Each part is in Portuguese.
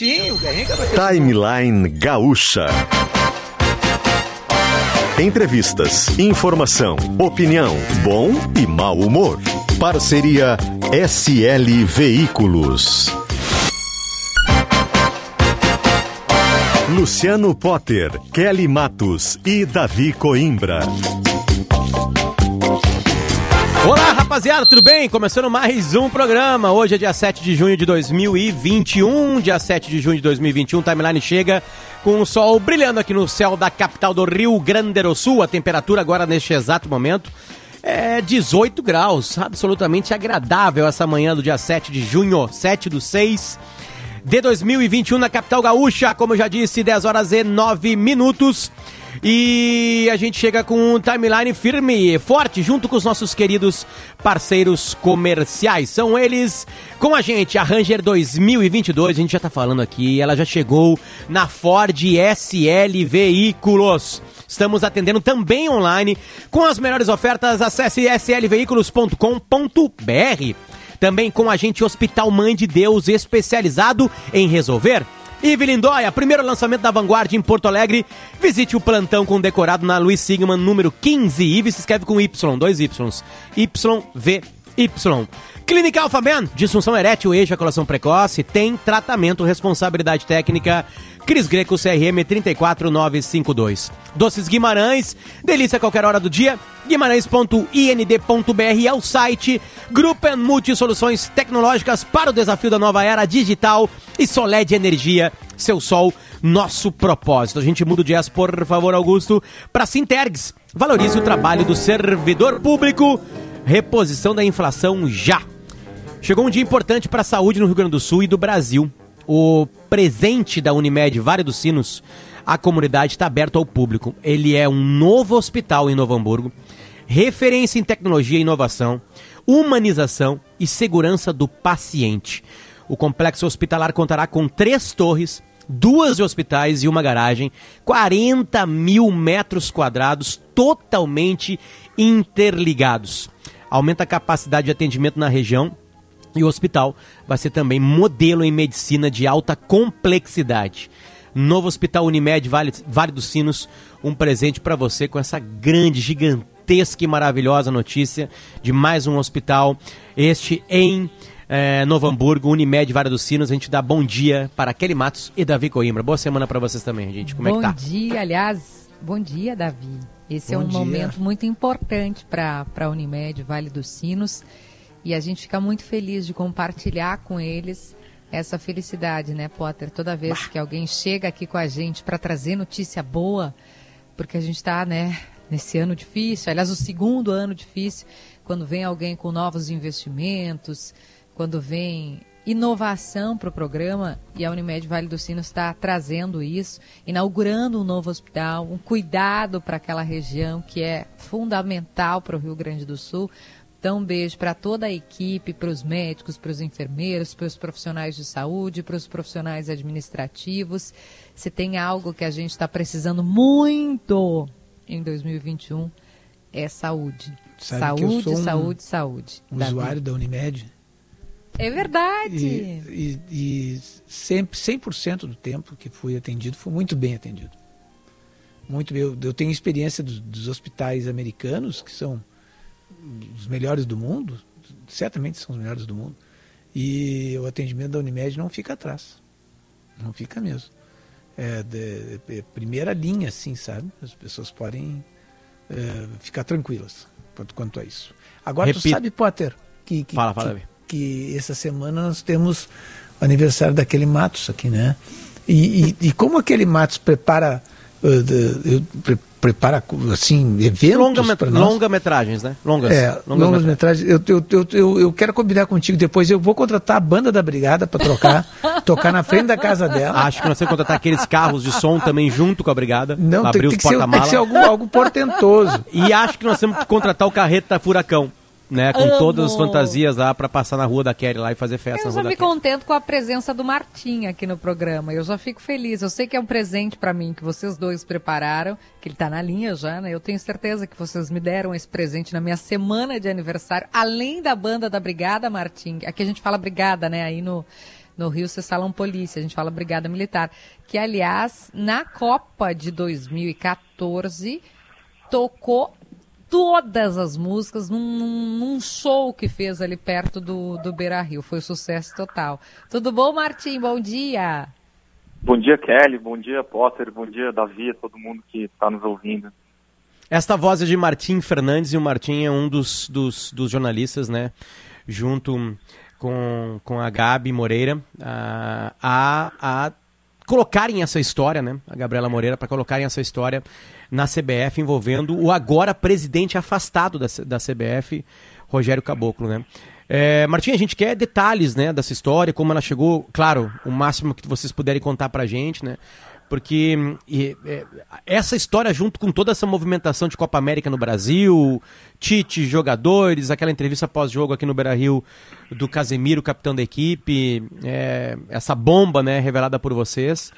Sim, o Guerrinha que Timeline Gaúcha. Entrevistas, informação, opinião, bom e mau humor. Parceria SL Veículos. Luciano Potter, Kelly Matos e Davi Coimbra. Olá, rapaziada, tudo bem? Começando mais um programa. Hoje é dia 7 de junho de 2021. Dia 7 de junho de 2021, Timeline chega com o sol brilhando aqui no céu da capital do Rio Grande do Sul. A temperatura agora neste exato momento é 18 graus. Absolutamente agradável essa manhã do dia 7 de junho, 7 do 6 de 2021 na capital gaúcha. Como eu já disse, 10 horas e 9 minutos. E a gente chega com um timeline firme, forte, junto com os nossos queridos parceiros comerciais. São eles com a gente, a Ranger 2022, a gente já tá falando aqui, ela já chegou na Ford SL Veículos. Estamos atendendo também online com as melhores ofertas. Acesse slveículos.com.br. Também com a gente Hospital Mãe de Deus, especializado em resolver. Ive Lindóia, primeiro lançamento da Vanguard em Porto Alegre. Visite o plantão com decorado na Luiz Sigman, número 15. Ive se escreve com Y, dois Ys. YVY. Clínica Alphaman, disfunção erétil e ejaculação precoce, tem tratamento, responsabilidade técnica. Cris Greco, CRM 34952. Doces Guimarães, delícia a qualquer hora do dia. Guimarães.ind.br é o site. Grupo Multi Soluções Tecnológicas para o desafio da nova era digital. E Soled Energia, seu sol, nosso propósito. A gente muda o jazz, por favor, Augusto, para Sintergs. Valorize o trabalho do servidor público. Reposição da inflação já. Chegou um dia importante para a saúde no Rio Grande do Sul e do Brasil. O presente da Unimed Vale dos Sinos, a comunidade está aberto ao público. Ele é um novo hospital em Novo Hamburgo, referência em tecnologia e inovação, humanização e segurança do paciente. O complexo hospitalar contará com três torres, duas hospitais e uma garagem, 40 mil metros quadrados totalmente interligados. Aumenta a capacidade de atendimento na região e o hospital vai ser também modelo em medicina de alta complexidade. Novo Hospital Unimed Vale, vale dos Sinos, um presente para você com essa grande, gigantesca e maravilhosa notícia de mais um hospital. Este em é, Novo Hamburgo, Unimed Vale dos Sinos. A gente dá bom dia para Kelly Matos e Davi Coimbra. Boa semana para vocês também, gente. Como bom é que tá? Bom dia, aliás, bom dia, Davi. Esse bom é um dia. momento muito importante para a Unimed Vale dos Sinos. E a gente fica muito feliz de compartilhar com eles essa felicidade, né, Potter? Toda vez bah. que alguém chega aqui com a gente para trazer notícia boa, porque a gente está, né, nesse ano difícil, aliás, o segundo ano difícil, quando vem alguém com novos investimentos, quando vem inovação para o programa e a Unimed Vale do Sino está trazendo isso, inaugurando um novo hospital, um cuidado para aquela região que é fundamental para o Rio Grande do Sul. Então, um beijo para toda a equipe, para os médicos, para os enfermeiros, para os profissionais de saúde, para os profissionais administrativos. Se tem algo que a gente está precisando muito em 2021, é saúde. Sabe saúde, um saúde, saúde. Usuário da Unimed. É verdade. E, e, e sempre, 100% do tempo que fui atendido, fui muito bem atendido. Muito bem. Eu, eu tenho experiência dos, dos hospitais americanos, que são os melhores do mundo, certamente são os melhores do mundo, e o atendimento da Unimed não fica atrás. Não fica mesmo. É, de, é primeira linha, assim, sabe? As pessoas podem é, ficar tranquilas quanto, quanto a isso. Agora, Repito. tu sabe, Potter, que, que, fala, fala, que, que, essa semana nós temos o aniversário daquele Matos aqui, né? E, e, e como aquele Matos prepara. Uh, de, eu, prepara assim eventos longa, para nós. longa metragens né? Longas. É, longas, longas metragens, eu, eu, eu, eu, eu quero combinar contigo depois. Eu vou contratar a banda da brigada para trocar tocar na frente da casa dela. Acho que nós temos que contratar aqueles carros de som também junto com a brigada não tem, abrir tem, os que ser, tem que ser algo, algo portentoso. E acho que nós temos que contratar o carreta furacão né, com Amo. todas as fantasias lá para passar na rua da Kelly lá e fazer festa Eu já me contento com a presença do Martim aqui no programa. Eu já fico feliz. Eu sei que é um presente para mim que vocês dois prepararam, que ele tá na linha já, né? Eu tenho certeza que vocês me deram esse presente na minha semana de aniversário, além da banda da Brigada, Martim. Aqui a gente fala Brigada, né? Aí no No Rio vocês falam polícia, a gente fala brigada militar. Que, aliás, na Copa de 2014, tocou todas as músicas num, num, show que fez ali perto do, do Beira Rio. Foi um sucesso total. Tudo bom, Martim? Bom dia. Bom dia, Kelly. Bom dia, Potter. Bom dia, Davi, todo mundo que está nos ouvindo. Esta voz é de Martim Fernandes e o Martim é um dos, dos, dos jornalistas, né? Junto com, com a Gabi Moreira, a, a, a colocarem essa história, né? A Gabriela Moreira, para colocarem essa história na CBF envolvendo o agora presidente afastado da, da CBF, Rogério Caboclo, né? É, Martim, a gente quer detalhes, né, dessa história, como ela chegou, claro, o máximo que vocês puderem contar pra gente, né? Porque e, é, essa história, junto com toda essa movimentação de Copa América no Brasil, Tite, jogadores, aquela entrevista pós-jogo aqui no Beira Rio do Casemiro, capitão da equipe, é, essa bomba né, revelada por vocês.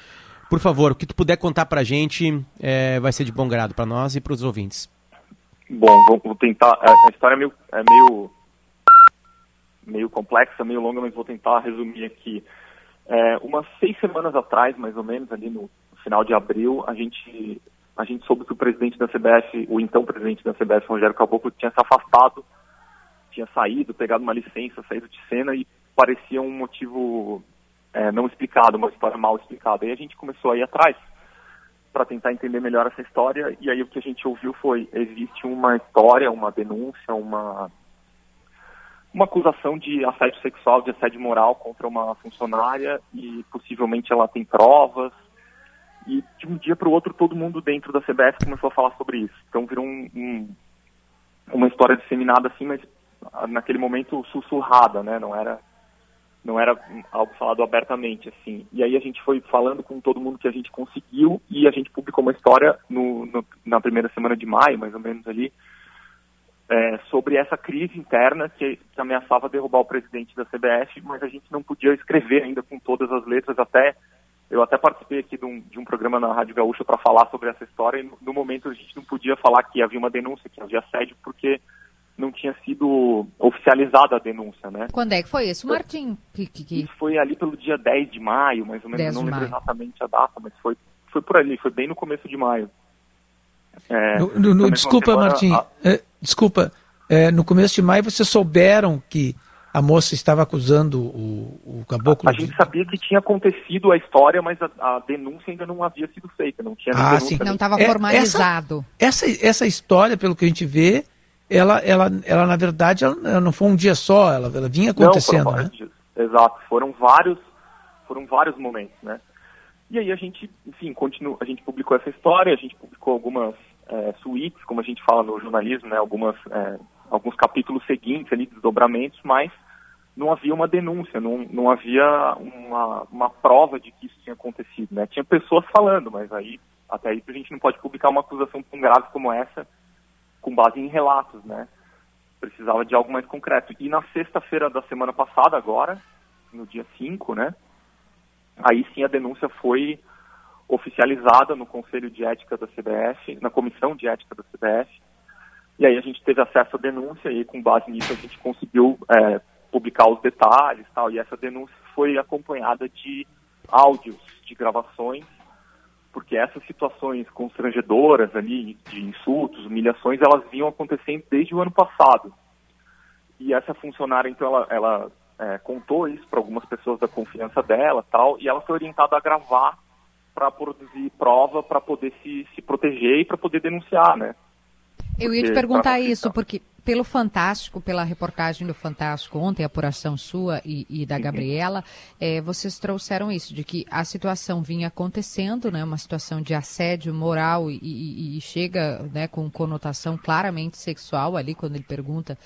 Por favor, o que tu puder contar pra gente é, vai ser de bom grado para nós e para os ouvintes. Bom, vou tentar. A história é meio, é meio, meio complexa, meio longa, mas vou tentar resumir aqui. É, umas seis semanas atrás, mais ou menos, ali no final de abril, a gente, a gente soube que o presidente da CBF, o então presidente da CBF, Rogério Caboclo, tinha se afastado, tinha saído, pegado uma licença, saído de cena e parecia um motivo é, não explicado, uma história mal explicada. Aí a gente começou a ir atrás para tentar entender melhor essa história e aí o que a gente ouviu foi existe uma história, uma denúncia, uma uma acusação de assédio sexual, de assédio moral contra uma funcionária e possivelmente ela tem provas e de um dia para o outro, todo mundo dentro da CBF começou a falar sobre isso. Então virou um, um, uma história disseminada assim, mas naquele momento sussurrada, né? Não era não era algo falado abertamente assim. E aí a gente foi falando com todo mundo que a gente conseguiu e a gente publicou uma história no, no na primeira semana de maio, mais ou menos ali, é, sobre essa crise interna que, que ameaçava derrubar o presidente da CBF, mas a gente não podia escrever ainda com todas as letras até eu até participei aqui de um, de um programa na Rádio Gaúcha para falar sobre essa história e no, no, momento a gente não podia falar que havia uma denúncia, que havia assédio, porque não tinha sido oficializada a denúncia, né? Quando é que foi isso, Martim? Que, que... Isso foi ali pelo dia 10 de maio, mais ou menos, não lembro maio. exatamente a data, mas foi, foi por ali, foi bem no começo de maio. É, no, no, no, desculpa, semana, Martim, a... é, desculpa, é, no começo de maio vocês souberam que a moça estava acusando o, o caboclo? A, a gente sabia que tinha acontecido a história, mas a, a denúncia ainda não havia sido feita, não tinha ah, sim. Não estava é, formalizado. Essa, essa, essa, história, pelo que a gente vê, ela, ela, ela na verdade, ela, não foi um dia só, ela, ela vinha acontecendo, não, né? Dias. Exato, foram vários, foram vários momentos, né? E aí a gente, enfim, continua, a gente publicou essa história, a gente publicou algumas é, suítes, como a gente fala no jornalismo, né? Algumas, é, alguns capítulos seguintes ali, desdobramentos, mas não havia uma denúncia, não, não havia uma, uma prova de que isso tinha acontecido, né? Tinha pessoas falando, mas aí, até aí a gente não pode publicar uma acusação tão grave como essa com base em relatos, né? Precisava de algo mais concreto. E na sexta-feira da semana passada, agora, no dia 5, né? Aí sim a denúncia foi oficializada no Conselho de Ética da CBF, na Comissão de Ética da CBF, e aí a gente teve acesso à denúncia e com base nisso a gente conseguiu é, publicar os detalhes tal. E essa denúncia foi acompanhada de áudios, de gravações, porque essas situações constrangedoras ali, de insultos, humilhações, elas vinham acontecendo desde o ano passado. E essa funcionária, então, ela, ela é, contou isso para algumas pessoas da confiança dela tal, e ela foi orientada a gravar para produzir prova para poder se, se proteger e para poder denunciar, né? Eu ia te perguntar isso, porque pelo Fantástico, pela reportagem do Fantástico ontem, a apuração sua e, e da uhum. Gabriela, é, vocês trouxeram isso, de que a situação vinha acontecendo, né, uma situação de assédio moral e, e, e chega né, com conotação claramente sexual ali, quando ele pergunta.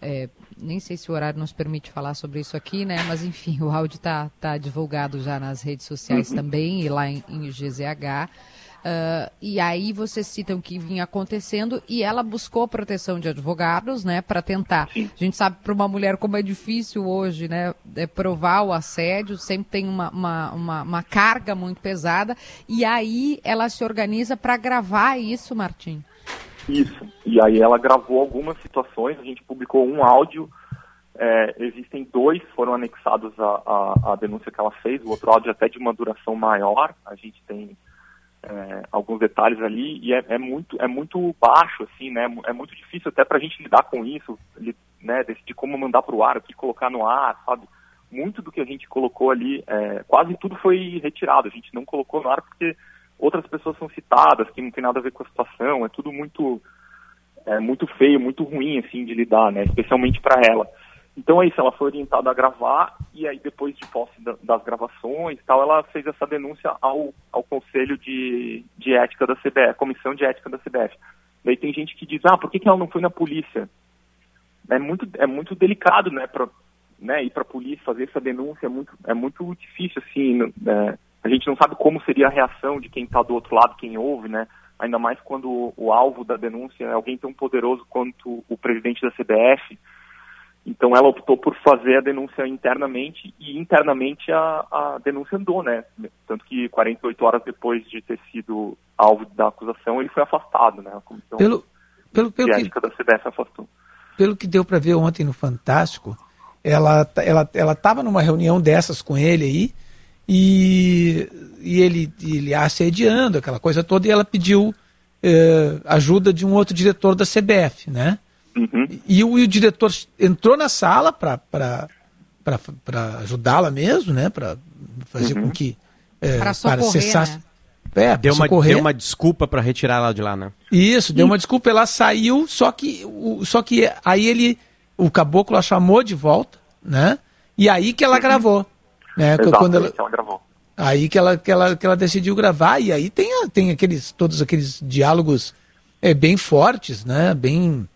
É, nem sei se o horário nos permite falar sobre isso aqui, né? Mas enfim, o áudio está tá divulgado já nas redes sociais uhum. também e lá em, em GZH. Uh, e aí vocês citam que vinha acontecendo e ela buscou proteção de advogados, né, para tentar. Sim. A gente sabe para uma mulher como é difícil hoje, né, é provar o assédio, sempre tem uma, uma, uma, uma carga muito pesada. E aí ela se organiza para gravar isso, Martim. Isso. E aí ela gravou algumas situações, a gente publicou um áudio é, existem dois, foram anexados à, denúncia que ela fez, o outro áudio é até de uma duração maior, a gente tem é, alguns detalhes ali, e é, é, muito, é muito baixo, assim, né, é muito difícil até para a gente lidar com isso, né, decidir como mandar para o ar, o que colocar no ar, sabe, muito do que a gente colocou ali, é, quase tudo foi retirado, a gente não colocou no ar porque outras pessoas são citadas, que não tem nada a ver com a situação, é tudo muito, é, muito feio, muito ruim, assim, de lidar, né, especialmente para ela. Então é isso, ela foi orientada a gravar e aí depois de posse das gravações tal, ela fez essa denúncia ao, ao Conselho de, de Ética da CBF, Comissão de Ética da CBF. Daí tem gente que diz, ah, por que, que ela não foi na polícia? É muito, é muito delicado, né, pra, né, ir para a polícia fazer essa denúncia, é muito, é muito difícil, assim, né, a gente não sabe como seria a reação de quem está do outro lado, quem ouve, né, ainda mais quando o alvo da denúncia é alguém tão poderoso quanto o presidente da CBF, então ela optou por fazer a denúncia internamente e internamente a, a denúncia andou, né? Tanto que 48 horas depois de ter sido alvo da acusação, ele foi afastado, né? A comissão pelo, pelo, pelo que, da CBF afastou. Pelo que deu para ver ontem no Fantástico, ela ela ela estava numa reunião dessas com ele aí e, e ele ele assediando aquela coisa toda e ela pediu eh, ajuda de um outro diretor da CBF, né? Uhum. E, o, e, o, diretor entrou na sala para ajudá-la mesmo, né? Para fazer uhum. com que. É, para cessasse. Né? É, deu, uma, deu uma desculpa para retirar ela de lá, né? Isso, deu uma desculpa, ela saiu, só que, o, só que aí ele, o caboclo a chamou de volta, né? E aí que ela uhum. gravou. Né? Exato, Quando ela, ela gravou. Aí que ela, que, ela, que ela decidiu gravar, e aí tem, tem aqueles, todos aqueles diálogos é, bem fortes, né? Bem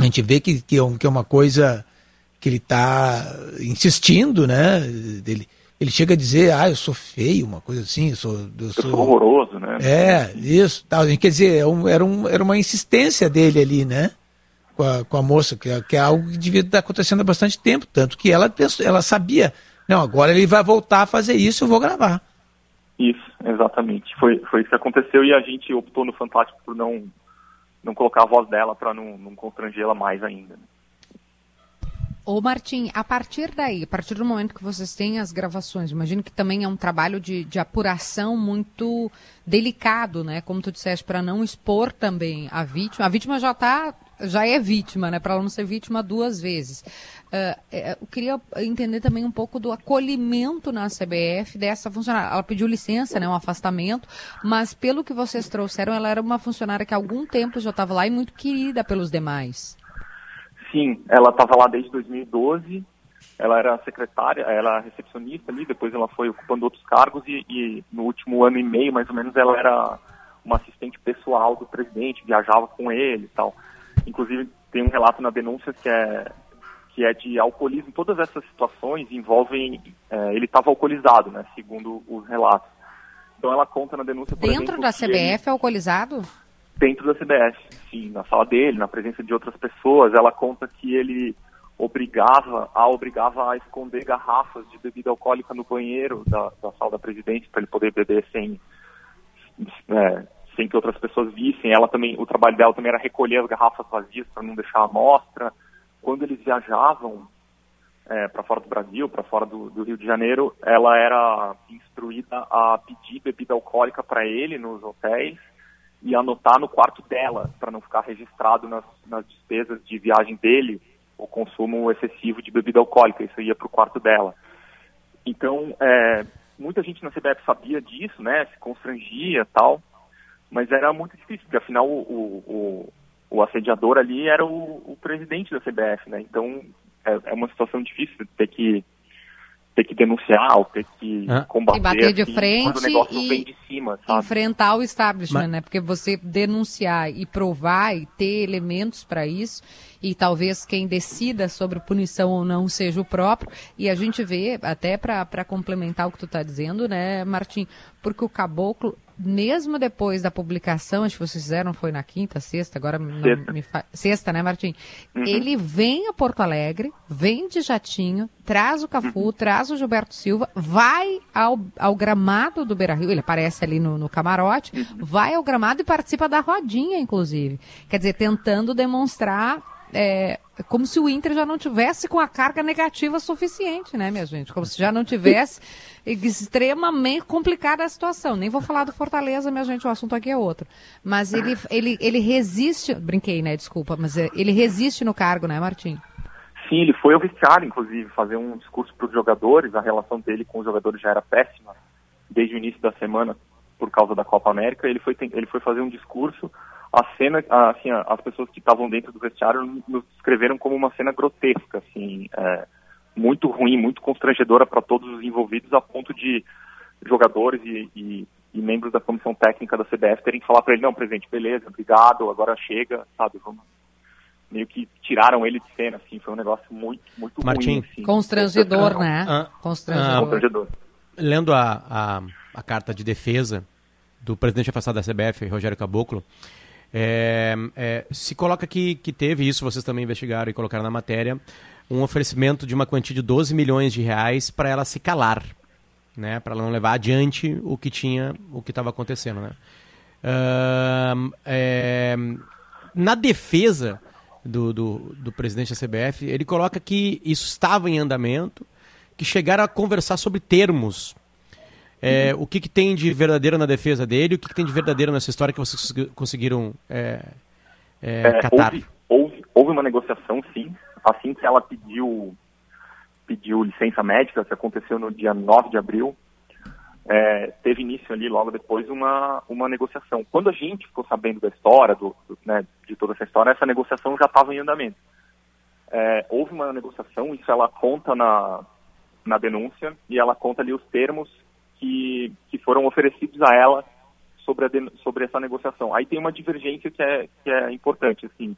a gente vê que, que, é, é uma coisa que ele está insistindo, né? Ele, ele chega a dizer, ah, eu sou feio, uma coisa assim, eu sou. Eu, eu sou, horroroso, né? É, isso. Tal. Quer dizer, é um, era, um, era uma insistência dele ali, né? Com a, com a moça, que, é, que é algo que devia estar acontecendo há bastante tempo. Tanto que ela, pensou, ela sabia, não, agora ele vai voltar a fazer isso, eu vou gravar. Isso, exatamente. Foi, foi isso que aconteceu e a gente optou no Fantástico por não não colocar a voz dela para não, não constrangê-la mais ainda. Né? Ô Martim, a partir daí, a partir do momento que vocês têm as gravações, imagino que também é um trabalho de, de apuração muito delicado, né? Como tu disseste, para não expor também a vítima. A vítima já tá, já é vítima, né? Para ela não ser vítima duas vezes. Uh, eu queria entender também um pouco do acolhimento na CBF dessa funcionária. Ela pediu licença, né, um afastamento, mas pelo que vocês trouxeram, ela era uma funcionária que há algum tempo já estava lá e muito querida pelos demais. Sim, ela estava lá desde 2012. Ela era secretária, ela era recepcionista ali, depois ela foi ocupando outros cargos e, e, no último ano e meio, mais ou menos, ela era uma assistente pessoal do presidente, viajava com ele e tal. Inclusive, tem um relato na denúncia que é, que é de alcoolismo. Todas essas situações envolvem. É, ele estava alcoolizado, né? Segundo os relatos. Então ela conta na denúncia. Por Dentro exemplo, da CBF ele, é alcoolizado? dentro da CBS, sim, na sala dele, na presença de outras pessoas. Ela conta que ele obrigava, a obrigava a esconder garrafas de bebida alcoólica no banheiro da, da sala da presidência para ele poder beber sem, é, sem que outras pessoas vissem. Ela também, o trabalho dela também era recolher as garrafas vazias para não deixar a amostra. Quando eles viajavam é, para fora do Brasil, para fora do, do, Rio de Janeiro, ela era instruída a pedir bebida alcoólica para ele nos hotéis e anotar no quarto dela, para não ficar registrado nas, nas, despesas de viagem dele o consumo excessivo de bebida alcoólica. Isso ia para o quarto dela. Então, é, muita gente na CBF sabia disso, né? Se constrangia tal, mas era muito difícil, porque afinal o, o, o assediador ali era o, o, presidente da CBF, né? Então é, é uma situação difícil ter que ter que denunciar ou ter que ah. combater. E bater de assim, frente o negócio e vem de cima, sabe? enfrentar o establishment, Mas... né? Porque você denunciar e provar e ter elementos para isso e talvez quem decida sobre punição ou não seja o próprio. E a gente vê, até para complementar o que tu está dizendo, né, Martim, porque o caboclo mesmo depois da publicação, acho que vocês fizeram, foi na quinta, sexta, agora sexta, me fa... sexta né, Martim? Uhum. Ele vem a Porto Alegre, vem de jatinho, traz o Cafu, uhum. traz o Gilberto Silva, vai ao, ao gramado do Beira Rio, ele aparece ali no, no camarote, uhum. vai ao gramado e participa da rodinha, inclusive. Quer dizer, tentando demonstrar é, como se o Inter já não tivesse com a carga negativa suficiente, né, minha gente? Como se já não tivesse extremamente complicada a situação. Nem vou falar do Fortaleza, minha gente, o assunto aqui é outro. Mas ele, ele, ele resiste, brinquei, né, desculpa, mas é, ele resiste no cargo, né, Martim? Sim, ele foi vestiário, inclusive, fazer um discurso para os jogadores. A relação dele com os jogadores já era péssima desde o início da semana por causa da Copa América. Ele foi, ele foi fazer um discurso. A cena, assim, as pessoas que estavam dentro do vestiário nos descreveram como uma cena grotesca, assim, é, muito ruim, muito constrangedora para todos os envolvidos, a ponto de jogadores e, e, e membros da comissão técnica da CBF terem que falar para ele: não, presidente, beleza, obrigado, agora chega, sabe, vamos meio que tiraram ele de cena, assim, foi um negócio muito, muito Martim, ruim. Assim. Constrangedor, né? Ah, constrangedor. Ah, constrangedor. Lendo a, a, a, carta de defesa do presidente afastado da CBF, Rogério Caboclo, é, é, se coloca que, que teve isso, vocês também investigaram e colocaram na matéria, um oferecimento de uma quantia de 12 milhões de reais para ela se calar, né, para ela não levar adiante o que tinha, o que estava acontecendo, né. É, na defesa do, do, do presidente da CBF, ele coloca que isso estava em andamento, que chegaram a conversar sobre termos. É, o que, que, tem de verdadeiro na defesa dele, o que, que, tem de verdadeiro nessa história que vocês conseguiram é, é, é, catar? Houve, houve, houve, uma negociação, sim. Assim que ela pediu, pediu licença médica, que aconteceu no dia 9 de abril, é, teve início ali logo depois uma, uma negociação. Quando a gente ficou sabendo da história, do, do né, de toda essa história, essa negociação já estava em andamento. É, houve uma negociação, isso ela conta na, na denúncia, e ela conta ali os termos que, que foram oferecidos a ela sobre, a, sobre essa negociação. Aí tem uma divergência que é, que é importante. Assim,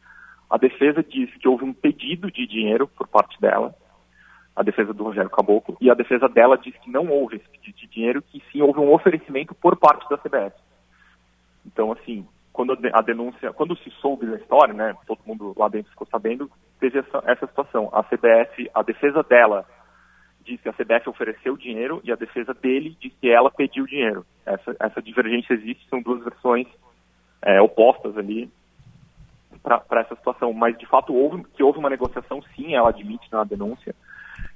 a defesa diz que houve um pedido de dinheiro por parte dela, a defesa do Rogério Caboclo, e a defesa dela diz que não houve esse pedido de dinheiro, que sim houve um oferecimento por parte da CBS. Então, assim, quando a denúncia, quando se soube da história, né, todo mundo lá dentro ficou sabendo, teve essa, essa situação. A CBS, a defesa dela diz que a CBS ofereceu dinheiro e a defesa dele diz que ela pediu dinheiro. Essa, essa divergência existe, são duas versões é, opostas ali para essa situação. Mas, de fato, houve, que houve uma negociação, sim, ela admite na denúncia,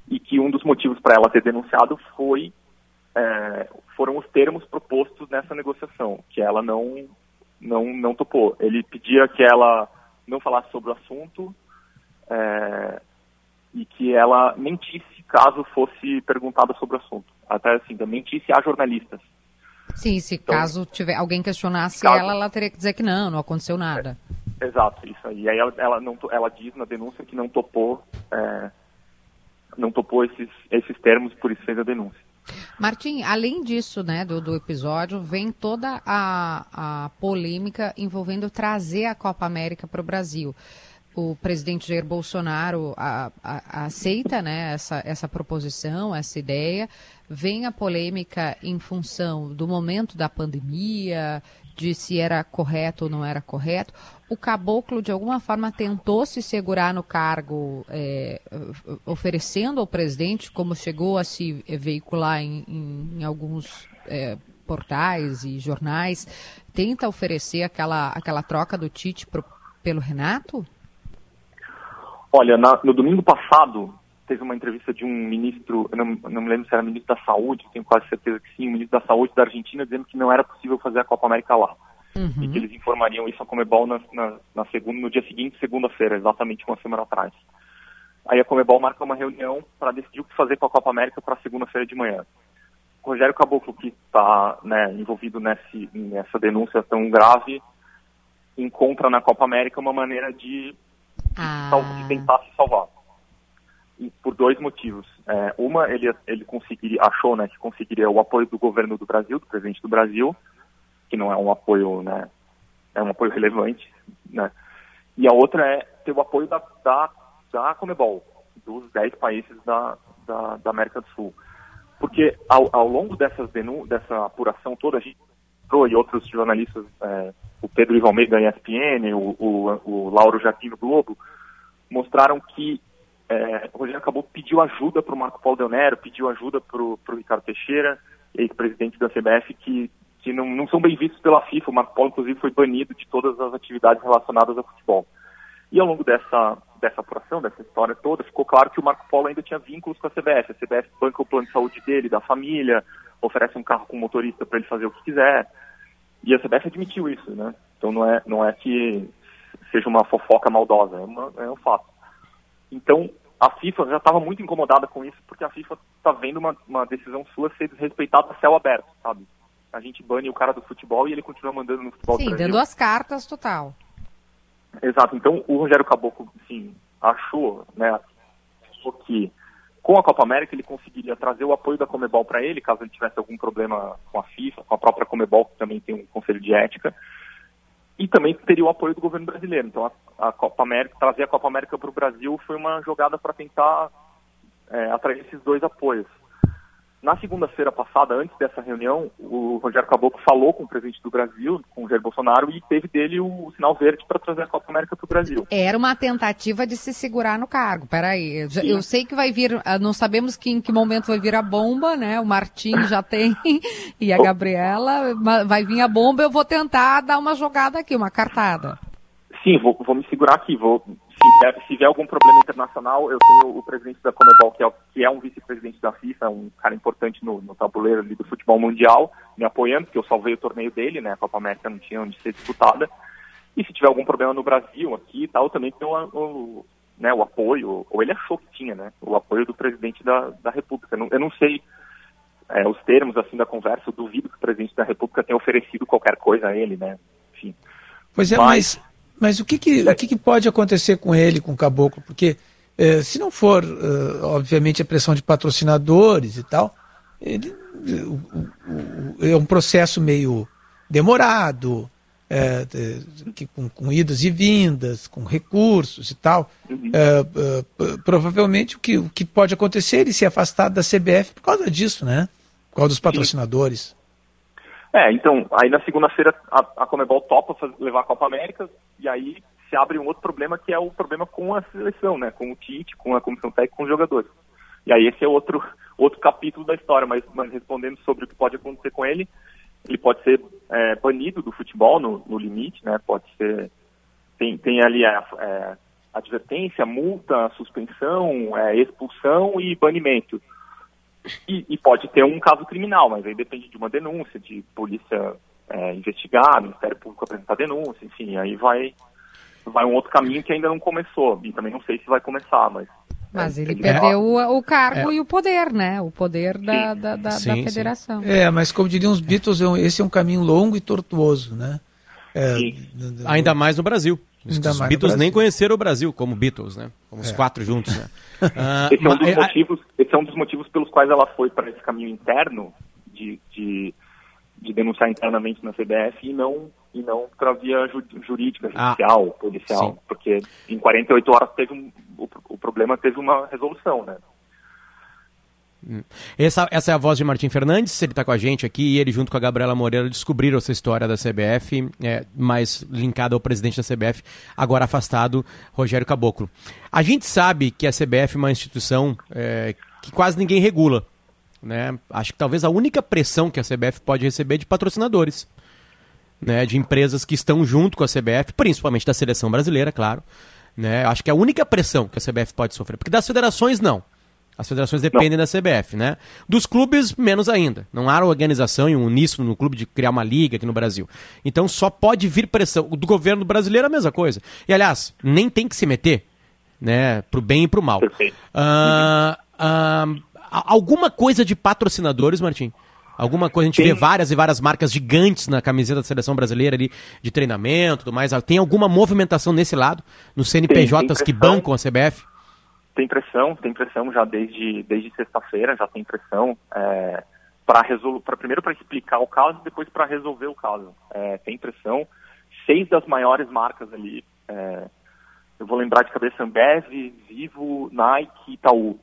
e que um dos motivos para ela ter denunciado foi é, foram os termos propostos nessa negociação, que ela não, não, não topou. Ele pedia que ela não falasse sobre o assunto é, e que ela mentisse caso fosse perguntada sobre o assunto. Até assim, mentisse a jornalistas. Sim, se então, caso tiver alguém questionasse caso, ela, ela teria que dizer que não, não aconteceu nada. É, exato, isso aí. E aí ela, ela, não, ela diz na denúncia que não topou é, não topou esses, esses termos, por isso fez a denúncia. Martim, além disso, né, do, do episódio, vem toda a, a polêmica envolvendo trazer a Copa América para o Brasil. O presidente Jair Bolsonaro a, a, a aceita né, essa, essa proposição, essa ideia. Vem a polêmica em função do momento da pandemia, de se era correto ou não era correto. O caboclo, de alguma forma, tentou se segurar no cargo, é, oferecendo ao presidente, como chegou a se veicular em, em, em alguns é, portais e jornais, tenta oferecer aquela, aquela troca do Tite pro, pelo Renato? Olha, na, no domingo passado, teve uma entrevista de um ministro, eu não, não me lembro se era ministro da Saúde, tenho quase certeza que sim, o ministro da Saúde da Argentina, dizendo que não era possível fazer a Copa América lá. Uhum. E que eles informariam isso a Comebol na, na, na segunda, no dia seguinte, segunda-feira, exatamente uma semana atrás. Aí a Comebol marca uma reunião para decidir o que fazer com a Copa América para segunda-feira de manhã. O Rogério Caboclo, que está né, envolvido nesse, nessa denúncia tão grave, encontra na Copa América uma maneira de, ah. de tentar se salvar por dois motivos. É, uma, ele, ele conseguiria, achou né, que conseguiria o apoio do governo do Brasil, do presidente do Brasil, que não é um apoio, né, é um apoio relevante, né, e a outra é ter o apoio da, da, da Comebol, dos 10 países da, da, da, América do Sul. Porque ao, ao longo dessas denun dessa apuração toda, a gente e outros jornalistas, é, o Pedro Ivan Almeida da ESPN, o, o, o Lauro Jardim do Globo, mostraram que é, o Rogério acabou pediu ajuda para o Marco Paulo Del Nero, pediu ajuda para o Ricardo Teixeira, ex-presidente da CBF, que, que não, não são bem vistos pela FIFA. O Marco Paulo, inclusive, foi banido de todas as atividades relacionadas ao futebol. E ao longo dessa, dessa apuração, dessa história toda, ficou claro que o Marco Polo ainda tinha vínculos com a CBF. A CBF banca o plano de saúde dele, da família, oferece um carro com motorista para ele fazer o que quiser. E a CBF admitiu isso, né? Então não é, não é que seja uma fofoca maldosa, é, uma, é um fato. Então, a FIFA já estava muito incomodada com isso, porque a FIFA está vendo uma, uma decisão sua ser desrespeitada a céu aberto, sabe? A gente bane o cara do futebol e ele continua mandando no futebol Sim, dando as cartas total. Exato. Então, o Rogério Caboclo, sim, achou, né, achou que com a Copa América ele conseguiria trazer o apoio da Comebol para ele, caso ele tivesse algum problema com a FIFA, com a própria Comebol, que também tem um conselho de ética, e também teria o apoio do governo brasileiro. Então, a, a Copa América, trazer a Copa América para o Brasil foi uma jogada para tentar é, atrair esses dois apoios. Na segunda-feira passada, antes dessa reunião, o Rogério Caboclo falou com o presidente do Brasil, com o Jair Bolsonaro, e teve dele o sinal verde para trazer a Copa América para o Brasil. Era uma tentativa de se segurar no cargo. Peraí, eu, eu sei que vai vir, ah, não sabemos que em que momento vai vir a bomba, né? O Martim já tem e a Gabriela, vai vir a bomba, eu vou tentar dar uma jogada aqui, uma cartada. Sim, vou, vou me segurar aqui, vou se vier, se vier algum problema internacional, eu tenho o presidente da Comebol, que é, que é um vice-presidente da FIFA, um cara importante no, no tabuleiro do futebol mundial, me apoiando, porque eu salvei o torneio dele, né? A Copa América não tinha onde ser disputada. E se tiver algum problema no Brasil, aqui e tal, também tem o, o, né, o apoio, ou ele achou que tinha, né? O apoio do presidente da, da República. Eu não, eu não sei é, os termos assim da conversa, eu duvido que o presidente da República tenha oferecido qualquer coisa a ele, né? Enfim. Pois é, mas, mas mas o que, que, o que, que pode acontecer com ele, com o Caboclo? Porque eh, se não for, uh, obviamente, a pressão de patrocinadores e tal, ele, o, o, é um processo meio demorado, é, que, com, com, idas e vindas, com recursos e tal. Uhum. Provavelmente o que, o que pode acontecer é ele se afastar da CBF por causa disso, né? Por causa dos patrocinadores. É, então, aí na segunda-feira a, a Comebol topa levar a Copa América e aí se abre um outro problema que é o problema com a seleção, né? Com o Tite, com a comissão técnica, com os jogadores. E aí esse é outro, outro capítulo da história, mas, mas respondendo sobre o que pode acontecer com ele, ele pode ser é, banido do futebol no, no, limite, né? Pode ser. Tem, tem ali a, é, advertência, multa, suspensão, é, expulsão e banimento. E, e, pode ter um caso criminal, mas aí depende de uma denúncia, de polícia é, investigar, Ministério Público apresentar denúncia, enfim, aí vai, vai um outro caminho que ainda não começou, e também não sei se vai começar, mas. Mas é, ele, ele perdeu o, o, cargo é. e o poder, né? O poder da, da, da, sim, da, federação. Sim. É, mas como diriam os Beatles, é esse é um caminho longo e tortuoso, né? É, Ainda mais no Brasil. Os, os Beatles nem conheceram o Brasil como Beatles, né? Como os é. quatro juntos, né? uh, esse, é um dos motivos, esse é um dos motivos pelos quais ela foi para esse caminho interno de, de, de, denunciar internamente na CBF e não e não para via jurídica, ah, judicial, ah, policial, sim. porque em 48 horas teve um, o, o problema teve uma resolução, né? Essa, essa é a voz de Martim Fernandes, ele está com a gente aqui e ele, junto com a Gabriela Moreira, descobriram essa história da CBF, é, mais linkada ao presidente da CBF, agora afastado, Rogério Caboclo. A gente sabe que a CBF é uma instituição é, que quase ninguém regula. Né? Acho que talvez a única pressão que a CBF pode receber é de patrocinadores, né? de empresas que estão junto com a CBF, principalmente da seleção brasileira, claro. Né? Acho que é a única pressão que a CBF pode sofrer, porque das federações não. As federações dependem não. da CBF, né? Dos clubes, menos ainda. Não há organização e um uníssono no clube de criar uma liga aqui no Brasil. Então só pode vir pressão. Do governo brasileiro é a mesma coisa. E aliás, nem tem que se meter, né? Pro bem e pro mal. Uh, uh, alguma coisa de patrocinadores, Martim? Alguma coisa, a gente tem. vê várias e várias marcas gigantes na camiseta da seleção brasileira ali, de treinamento, tudo mais. Tem alguma movimentação nesse lado, nos CNPJs tem, tem que bancam a CBF? Tem pressão, tem pressão já desde, desde sexta-feira, já tem pressão é, para resolver, primeiro para explicar o caso, depois para resolver o caso. É, tem pressão. Seis das maiores marcas ali, é, eu vou lembrar de cabeça Ambev, Vivo, Nike, Itaú.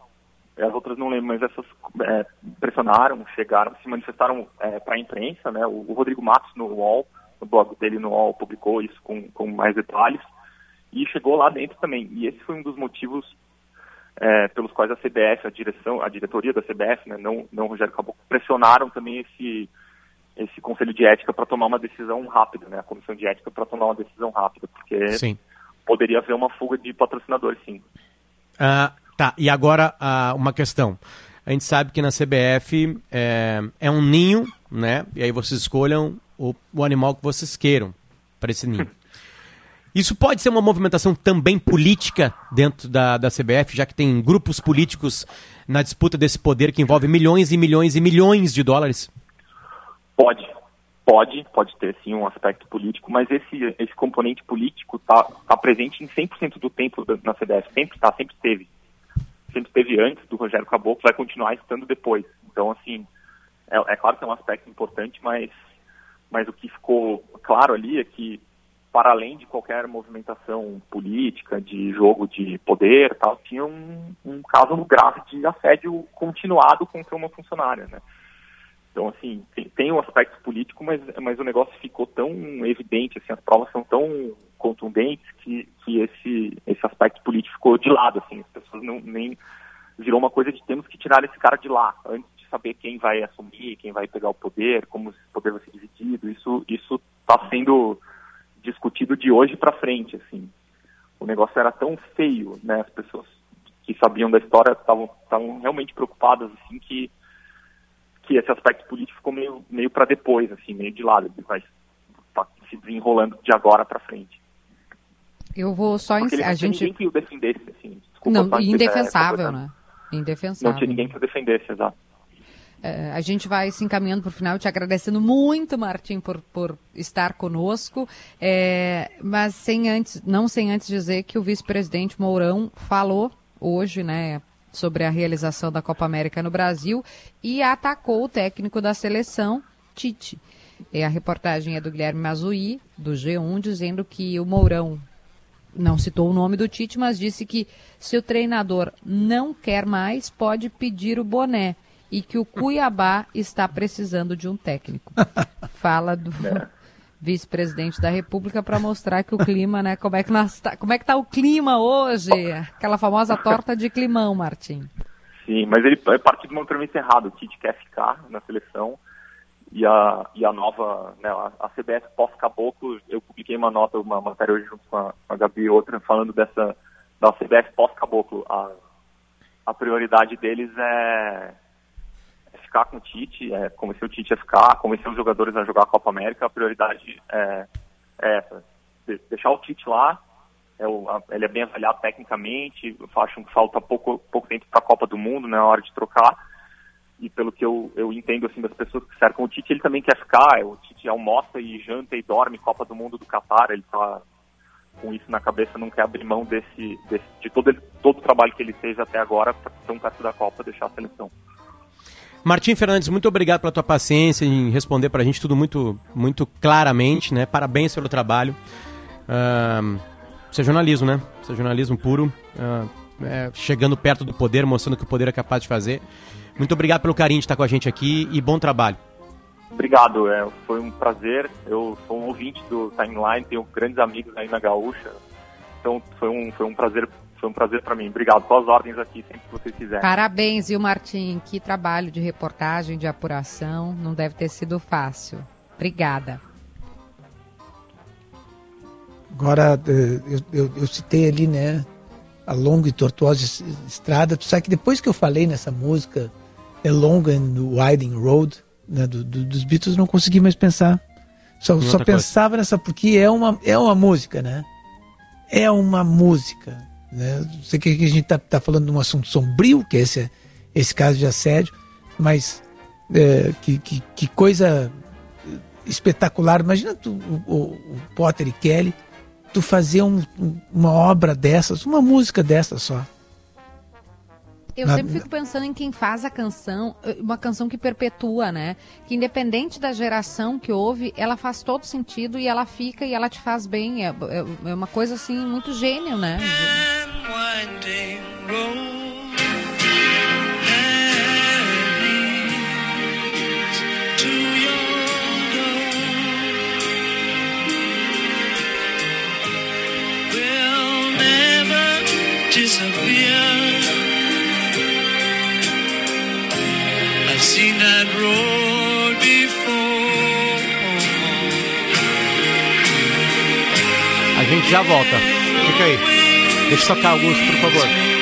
As outras não lembro, mas essas é, pressionaram, chegaram, se manifestaram é, para a imprensa, né? O, o, Rodrigo Matos no UOL, no blog dele no UOL, publicou isso com, com mais detalhes e chegou lá dentro também. E esse foi um dos motivos é, pelos quais a CBF, a direção, a diretoria da CBF, né, não, não Rogério Caboclo, pressionaram também esse, esse conselho de ética para tomar uma decisão rápida, né, a comissão de ética para tomar uma decisão rápida, porque Sim. poderia haver uma fuga de patrocinadores, sim. Ah, tá, e agora ah, uma questão. A gente sabe que na CBF é, é um ninho, né? E aí vocês escolham o, o animal que vocês queiram para esse ninho. Isso pode ser uma movimentação também política dentro da, da CBF, já que tem grupos políticos na disputa desse poder que envolve milhões e milhões e milhões de dólares? Pode, pode, pode ter sim um aspecto político, mas esse, esse componente político está tá presente em 100% do tempo na CBF, sempre está, sempre teve. Sempre teve antes do Rogério Caboclo, vai continuar estando depois. Então, assim, é, é claro que é um aspecto importante, mas, mas o que ficou claro ali é que para além de qualquer movimentação política, de jogo de poder, tal, tinha um, um caso grave de assédio continuado contra uma funcionária, né? Então, assim, tem, tem um aspecto político, mas, mas o negócio ficou tão evidente, assim, as provas são tão contundentes que, que esse, esse aspecto político ficou de lado, assim, as pessoas não, nem virou uma coisa de temos que tirar esse cara de lá, antes de saber quem vai assumir, quem vai pegar o poder, como esse poder vai ser dividido, isso isso está sendo discutido de hoje para frente, assim. O negócio era tão feio, né? As pessoas que sabiam da história estavam realmente preocupadas, assim, que que esse aspecto político ficou meio meio para depois, assim, meio de lado. Vai tá se desenrolando de agora para frente. Eu vou só Porque a gente ninguém que o defendesse, assim. Desculpa, não, indefensável, é, né? Indefensável. Não tinha ninguém que o defendesse, exato. Uh, a gente vai se encaminhando para o final, te agradecendo muito, Martim, por, por estar conosco, é, mas sem antes, não sem antes dizer que o vice-presidente Mourão falou hoje, né, sobre a realização da Copa América no Brasil e atacou o técnico da seleção, Tite. E a reportagem é do Guilherme Mazuí, do G1, dizendo que o Mourão não citou o nome do Tite, mas disse que se o treinador não quer mais, pode pedir o boné e que o Cuiabá está precisando de um técnico. Fala do é. vice-presidente da República para mostrar que o clima, né? Como é que nós tá, como é que tá o clima hoje? Aquela famosa torta de climão, Martim. Sim, mas ele é partiu de uma premissa errada. O Tite quer ficar na seleção e a, e a nova, né, a, a CBS pós-caboclo, eu publiquei uma nota, uma matéria hoje junto com a, com a Gabi e outra, falando dessa, da CBS pós-caboclo. A, a prioridade deles é ficar com o Tite, é, convencer o Tite a ficar, convencer os jogadores a jogar a Copa América, a prioridade é, é essa. De, deixar o Tite lá, é o, a, ele é bem avaliado tecnicamente, acho que falta pouco, pouco tempo para a Copa do Mundo, na né, hora de trocar. E pelo que eu, eu entendo assim das pessoas que cercam o Tite, ele também quer ficar. É, o Tite almoça e janta e dorme Copa do Mundo do Catar, ele está com isso na cabeça, não quer abrir mão desse, desse de todo, todo o trabalho que ele fez até agora para ser um perto da Copa deixar a seleção. Martim Fernandes, muito obrigado pela tua paciência em responder para a gente tudo muito, muito claramente, né? Parabéns pelo trabalho. Uh, isso é jornalismo, né? Isso é jornalismo puro, uh, é, chegando perto do poder, mostrando que o poder é capaz de fazer. Muito obrigado pelo carinho de estar com a gente aqui e bom trabalho. Obrigado, é, foi um prazer. Eu sou um ouvinte do Timeline, tenho grandes amigos aí na Gaúcha. Então foi um, foi um prazer foi um prazer para mim. Obrigado. Suas ordens aqui, sempre que vocês quiserem. Parabéns, viu, Martim? Que trabalho de reportagem, de apuração. Não deve ter sido fácil. Obrigada. Agora, eh, eu, eu, eu citei ali, né, a longa e tortuosa estrada. Tu sabe que depois que eu falei nessa música, The Long and Winding Road, né, do, do, dos Beatles, não consegui mais pensar. Só, só pensava nessa, porque é uma, é uma música, né? É uma música. Né? Sei que a gente está tá falando de um assunto sombrio, que é esse, esse caso de assédio, mas é, que, que, que, coisa espetacular. Imagina tu, o, o, Potter e Kelly, tu fazer um, uma obra dessas, uma música dessas só. Eu Na... sempre fico pensando em quem faz a canção, uma canção que perpetua, né? Que independente da geração que houve, ela faz todo sentido e ela fica e ela te faz bem. É, é, é uma coisa assim, muito gênio, né? disappear gente já volta. Fica aí. Deixa eu tocar, Augusto, por favor.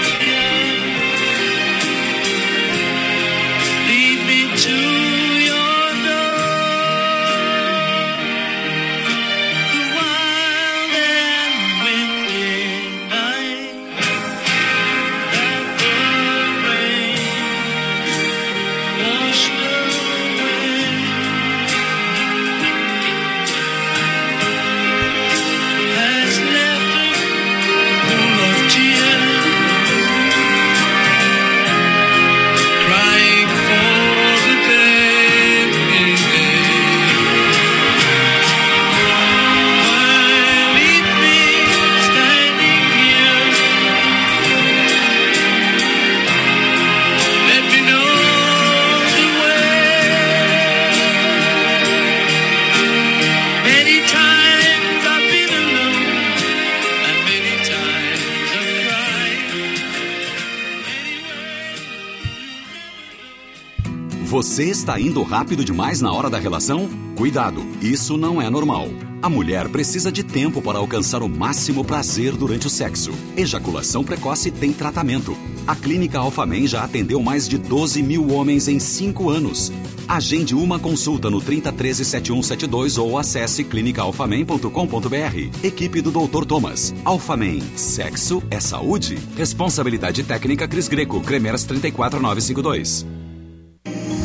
Está indo rápido demais na hora da relação? Cuidado, isso não é normal. A mulher precisa de tempo para alcançar o máximo prazer durante o sexo. Ejaculação precoce tem tratamento. A Clínica Alfamen já atendeu mais de 12 mil homens em 5 anos. Agende uma consulta no 3013 7172 ou acesse clinicaalfamen.com.br. Equipe do Dr. Thomas. Alfamen. Sexo é saúde. Responsabilidade técnica Cris Greco. Cremers 34952.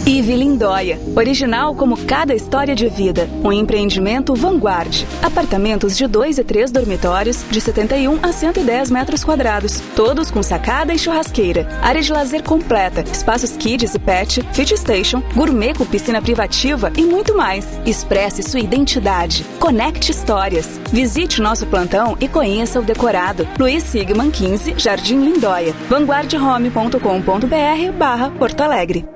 Ive Lindóia, original como cada história de vida. Um empreendimento vanguard. Apartamentos de 2 e 3 dormitórios, de 71 a 110 metros quadrados. Todos com sacada e churrasqueira. Área de lazer completa, espaços kids e pet, fit station, gourmet com piscina privativa e muito mais. Expresse sua identidade. Conecte histórias. Visite nosso plantão e conheça o decorado. Luiz Sigman 15, Jardim Lindóia. vanguardhome.com.br barra Porto Alegre.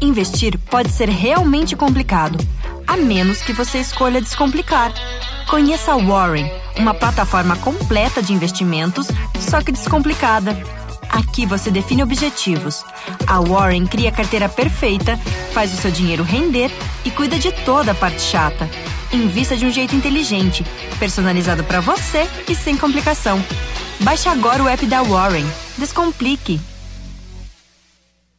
Investir pode ser realmente complicado, a menos que você escolha descomplicar. Conheça a Warren, uma plataforma completa de investimentos, só que descomplicada. Aqui você define objetivos. A Warren cria a carteira perfeita, faz o seu dinheiro render e cuida de toda a parte chata. Invista de um jeito inteligente, personalizado para você e sem complicação. Baixe agora o app da Warren. Descomplique.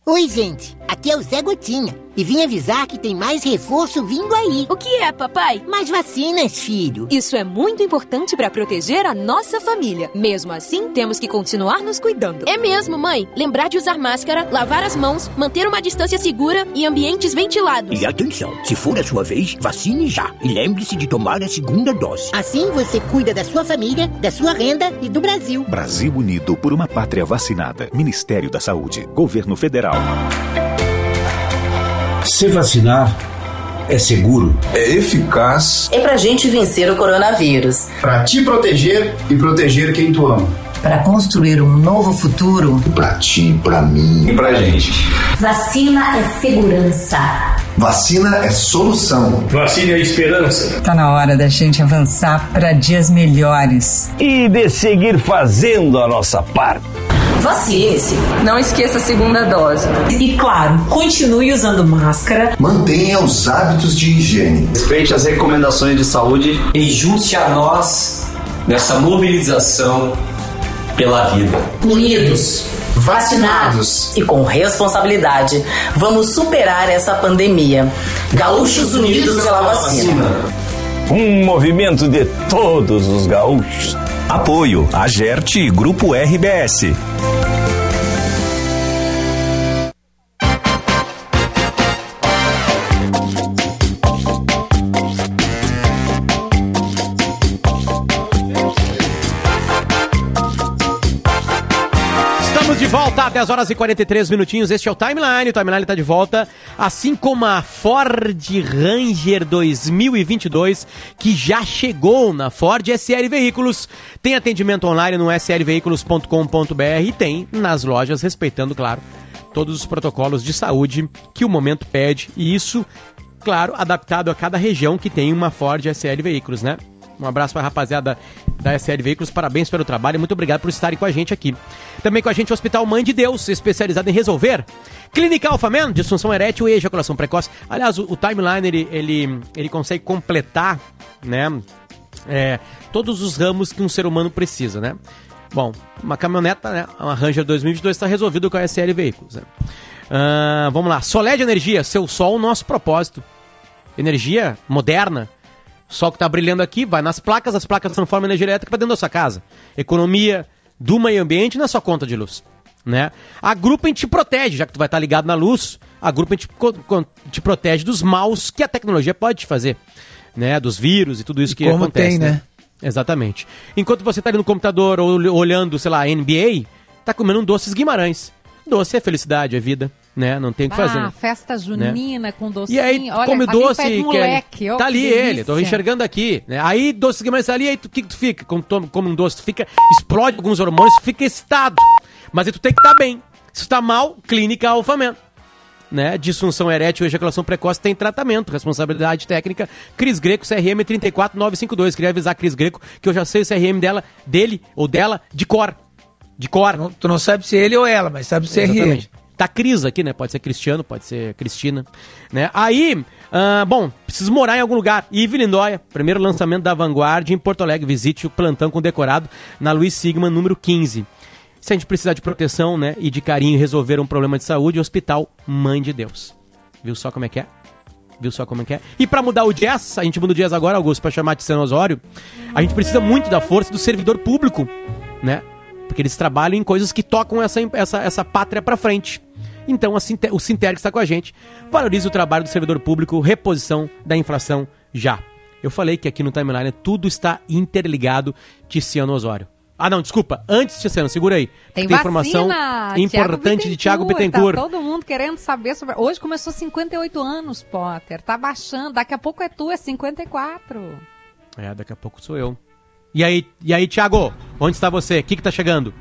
Oi, gente. Aqui é o Zé Gotinha. E vim avisar que tem mais reforço vindo aí. O que é, papai? Mais vacinas, filho. Isso é muito importante para proteger a nossa família. Mesmo assim, temos que continuar nos cuidando. É mesmo, mãe. Lembrar de usar máscara, lavar as mãos, manter uma distância segura e ambientes ventilados. E atenção, se for a sua vez, vacine já. E lembre-se de tomar a segunda dose. Assim você cuida da sua família, da sua renda e do Brasil. Brasil Unido por uma pátria vacinada. Ministério da Saúde. Governo Federal. Se vacinar é seguro, é eficaz, é pra gente vencer o coronavírus, para te proteger e proteger quem tu ama. Para construir um novo futuro. Pra ti, pra mim e pra gente. Vacina é segurança. Vacina é solução. Vacina é esperança. Tá na hora da gente avançar para dias melhores. E de seguir fazendo a nossa parte. Vacine-se. Não esqueça a segunda dose. E claro, continue usando máscara. Mantenha os hábitos de higiene. Respeite as recomendações de saúde. E junte a nós nessa mobilização pela vida. Unidos. Vacinados e com responsabilidade, vamos superar essa pandemia. Gaúchos Unidos pela vacina. Um movimento de todos os gaúchos. Apoio Agerte e Grupo RBS. Lá, 10 horas e 43 minutinhos. Este é o Timeline. O Timeline tá de volta. Assim como a Ford Ranger 2022, que já chegou na Ford SL Veículos. Tem atendimento online no slveículos.com.br e tem nas lojas, respeitando, claro, todos os protocolos de saúde que o momento pede. E isso, claro, adaptado a cada região que tem uma Ford SL Veículos, né? Um abraço para a rapaziada da SL Veículos, parabéns pelo trabalho e muito obrigado por estarem com a gente aqui. Também com a gente o Hospital Mãe de Deus, especializado em resolver. Clínica Alfaman, disfunção erétil e ejaculação precoce. Aliás, o, o timeline ele, ele, ele consegue completar, né, é, todos os ramos que um ser humano precisa, né? Bom, uma caminhoneta, né, uma Ranger 2022 está resolvido com a SL Veículos. Né? Uh, vamos lá, Soled Energia, seu sol, nosso propósito. Energia moderna, sol que está brilhando aqui, vai nas placas, as placas transformam energia elétrica para dentro da sua casa. Economia do meio ambiente na sua conta de luz. Né? A Gruppen te protege, já que tu vai estar tá ligado na luz, a Gruppen te, te protege dos maus que a tecnologia pode te fazer. Né? Dos vírus e tudo isso e que como acontece. tem, né? né? Exatamente. Enquanto você está ali no computador ou olhando, sei lá, NBA, tá comendo um doces Guimarães. Doce é felicidade, é vida, né? Não tem o que ah, fazer. Ah, festa junina né? com docinho. E aí, Olha, come tá doce, ali que moleque, é, oh, tá ali delícia. ele, tô enxergando aqui. Né? Aí, doce Guimarães tá ali, aí o que, que tu fica? Quando tu come um doce, tu fica, explode alguns hormônios, tu fica excitado. Mas aí tu tem que estar tá bem. Se tu tá mal, clínica alfamento. Né? Disfunção erétil e ejaculação precoce tem tratamento. Responsabilidade técnica. Cris Greco, CRM 34952. Queria avisar a Cris Greco que eu já sei o CRM dela, dele ou dela de cor. De cor. Não, tu não sabe se é ele ou ela, mas sabe o CRM. Exatamente. Tá Cris aqui, né? Pode ser Cristiano, pode ser Cristina. Né? Aí, uh, bom, preciso morar em algum lugar. Ive Lindóia, primeiro lançamento da Vanguard em Porto Alegre. Visite o plantão com decorado na Luiz Sigma, número 15. Se a gente precisar de proteção, né, e de carinho e resolver um problema de saúde, Hospital Mãe de Deus. Viu só como é que é? Viu só como é que é? E para mudar o jazz, a gente muda o jazz agora, Augusto, para chamar de Tiziano Osório, a gente precisa muito da força do servidor público, né? Porque eles trabalham em coisas que tocam essa, essa, essa pátria para frente. Então o Sinterg está com a gente. Valorize o trabalho do servidor público, reposição da inflação já. Eu falei que aqui no Timeline tudo está interligado, Tiziano Osório. Ah, não, desculpa. Antes, Tiziano, segura aí. Tem, tem informação importante de Thiago Bittencourt. Tá todo mundo querendo saber sobre. Hoje começou 58 anos, Potter. Tá baixando. Daqui a pouco é tu, é 54. É, daqui a pouco sou eu. E aí, e aí Thiago, onde está você? O que, que tá chegando?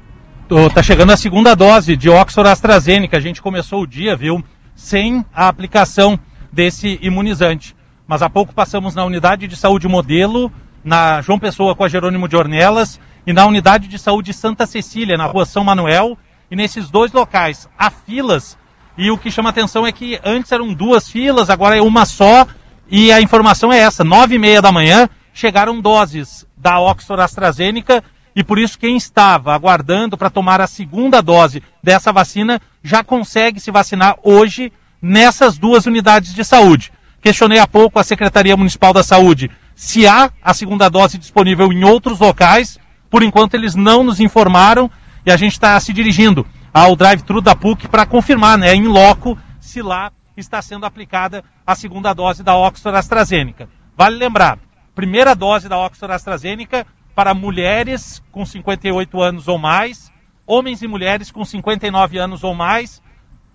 Tá chegando a segunda dose de Oxford AstraZeneca. A gente começou o dia, viu, sem a aplicação desse imunizante. Mas há pouco passamos na unidade de saúde modelo, na João Pessoa com a Jerônimo de Ornelas e na unidade de saúde Santa Cecília, na rua São Manuel. E nesses dois locais há filas. E o que chama atenção é que antes eram duas filas, agora é uma só. E a informação é essa: nove e meia da manhã chegaram doses da Oxford AstraZeneca. E por isso quem estava aguardando para tomar a segunda dose dessa vacina já consegue se vacinar hoje nessas duas unidades de saúde. Questionei há pouco a Secretaria Municipal da Saúde se há a segunda dose disponível em outros locais por enquanto, eles não nos informaram e a gente está se dirigindo ao drive-thru da PUC para confirmar, né, em loco, se lá está sendo aplicada a segunda dose da Oxford AstraZeneca. Vale lembrar, primeira dose da Oxford AstraZeneca para mulheres com 58 anos ou mais, homens e mulheres com 59 anos ou mais,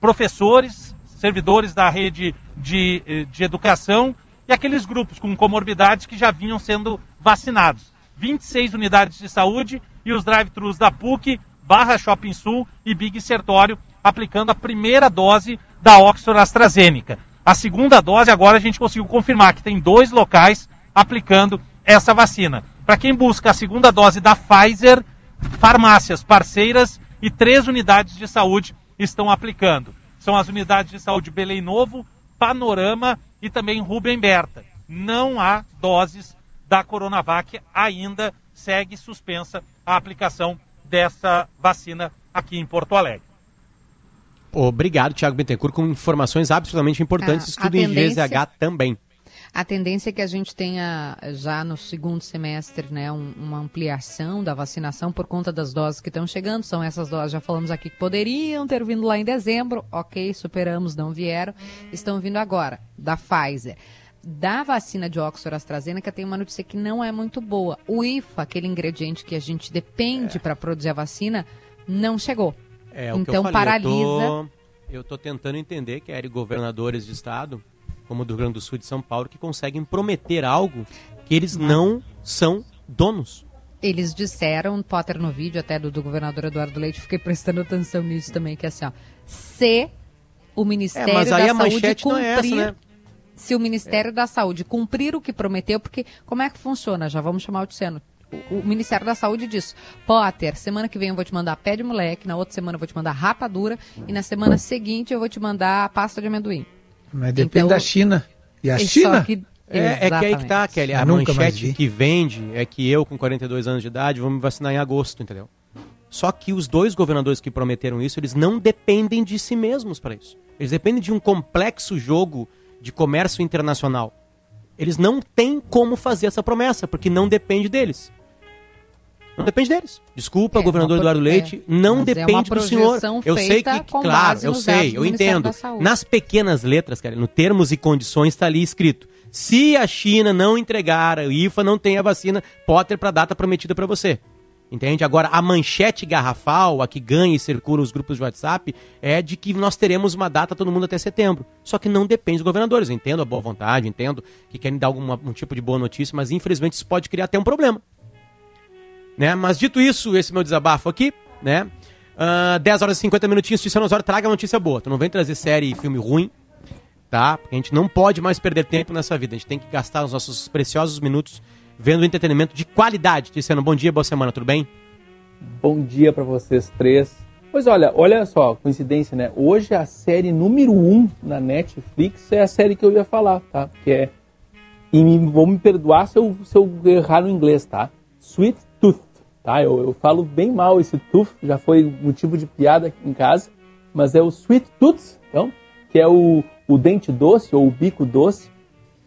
professores, servidores da rede de, eh, de educação e aqueles grupos com comorbidades que já vinham sendo vacinados. 26 unidades de saúde e os drive-thrus da PUC, Barra Shopping Sul e Big Sertório, aplicando a primeira dose da Oxford AstraZeneca. A segunda dose, agora a gente conseguiu confirmar que tem dois locais aplicando essa vacina. Para quem busca a segunda dose da Pfizer, farmácias parceiras e três unidades de saúde estão aplicando. São as unidades de saúde Belém Novo, Panorama e também Rubem Berta. Não há doses da Coronavac ainda segue suspensa a aplicação dessa vacina aqui em Porto Alegre. Obrigado, Tiago Bentencourt, com informações absolutamente importantes. Ah, Estudo tendência... em GZH também. A tendência é que a gente tenha já no segundo semestre né, um, uma ampliação da vacinação por conta das doses que estão chegando. São essas doses, já falamos aqui, que poderiam ter vindo lá em dezembro. Ok, superamos, não vieram. Estão vindo agora, da Pfizer da vacina de Oxford AstraZeneca tem uma notícia que não é muito boa. O IFA, aquele ingrediente que a gente depende é. para produzir a vacina, não chegou. É, o que então eu falei, paralisa. Eu tô, eu tô tentando entender que é governadores de estado, como do Rio Grande do Sul e de São Paulo, que conseguem prometer algo que eles não são donos. Eles disseram, Potter no vídeo até do, do governador Eduardo Leite, fiquei prestando atenção nisso também, que é assim, ó, se o Ministério É, mas aí da a Saúde cumprir, é essa, né? se o Ministério da Saúde cumprir o que prometeu, porque como é que funciona? Já vamos chamar o Luciano. O, o Ministério da Saúde diz, Potter, semana que vem eu vou te mandar pé de moleque, na outra semana eu vou te mandar rapadura, e na semana seguinte eu vou te mandar pasta de amendoim. Mas depende Então, da China. E a é China? que- É, é que aí que tá. Kelly. A Nunca manchete que vende é que eu, com 42 anos de idade, vou me vacinar em agosto, entendeu? Só que os dois governadores que prometeram isso, eles não dependem de si mesmos para isso. Eles dependem de um complexo jogo de comércio internacional. Eles não têm como fazer essa promessa, porque não depende deles. Não depende deles. Desculpa, É, governador Eduardo Leite, é, não mas é depende uma do senhor. Eu sei que, claro, eu sei, eu entendo. Nas pequenas letras, cara, no termos e condições está ali escrito: se a China não entregar, o IFA não tem a vacina Potter para a data prometida para você. Entende? Agora, a manchete garrafal, a que ganha e circula os grupos de WhatsApp, é de que nós teremos uma data todo mundo até setembro. Só que não depende dos governadores. Eu entendo a boa vontade, entendo que querem dar algum um tipo de boa notícia, mas infelizmente isso pode criar até um problema. Né? Mas dito isso, esse meu desabafo aqui, né? Ah, 10 horas e 50 minutinhos, Tiziano Osório, traga notícia boa. Tu não vem trazer série e filme ruim, tá? Porque a gente não pode mais perder tempo nessa vida. A gente tem que gastar os nossos preciosos minutos vendo entretenimento de qualidade. Tiziano, bom dia, boa semana, tudo bem? Bom dia para vocês três. Pois olha, olha só, coincidência, né? Hoje a série número um na Netflix é a série que eu ia falar, tá? Que é. E vou me perdoar se eu, se eu errar no inglês, tá? Sweet tá? Eu, eu falo bem mal esse tooth, já foi motivo de piada aqui em casa, mas é o Sweet Tooth, então, que é o, o dente doce ou o bico doce.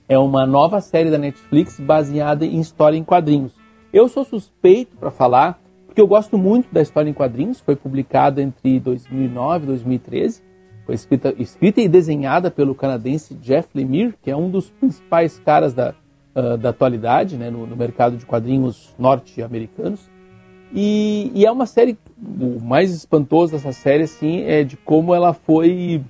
É uma nova série da Netflix baseada em história em quadrinhos. Eu sou suspeito para falar, porque eu gosto muito da história em quadrinhos. Foi publicada entre 2009 e 2013. Foi escrita, escrita e desenhada pelo canadense Jeff Lemire, que é um dos principais caras da, uh, da atualidade né, no, no mercado de quadrinhos norte-americanos. E, e, é uma série, o mais espantoso dessa série, assim, é de como ela foi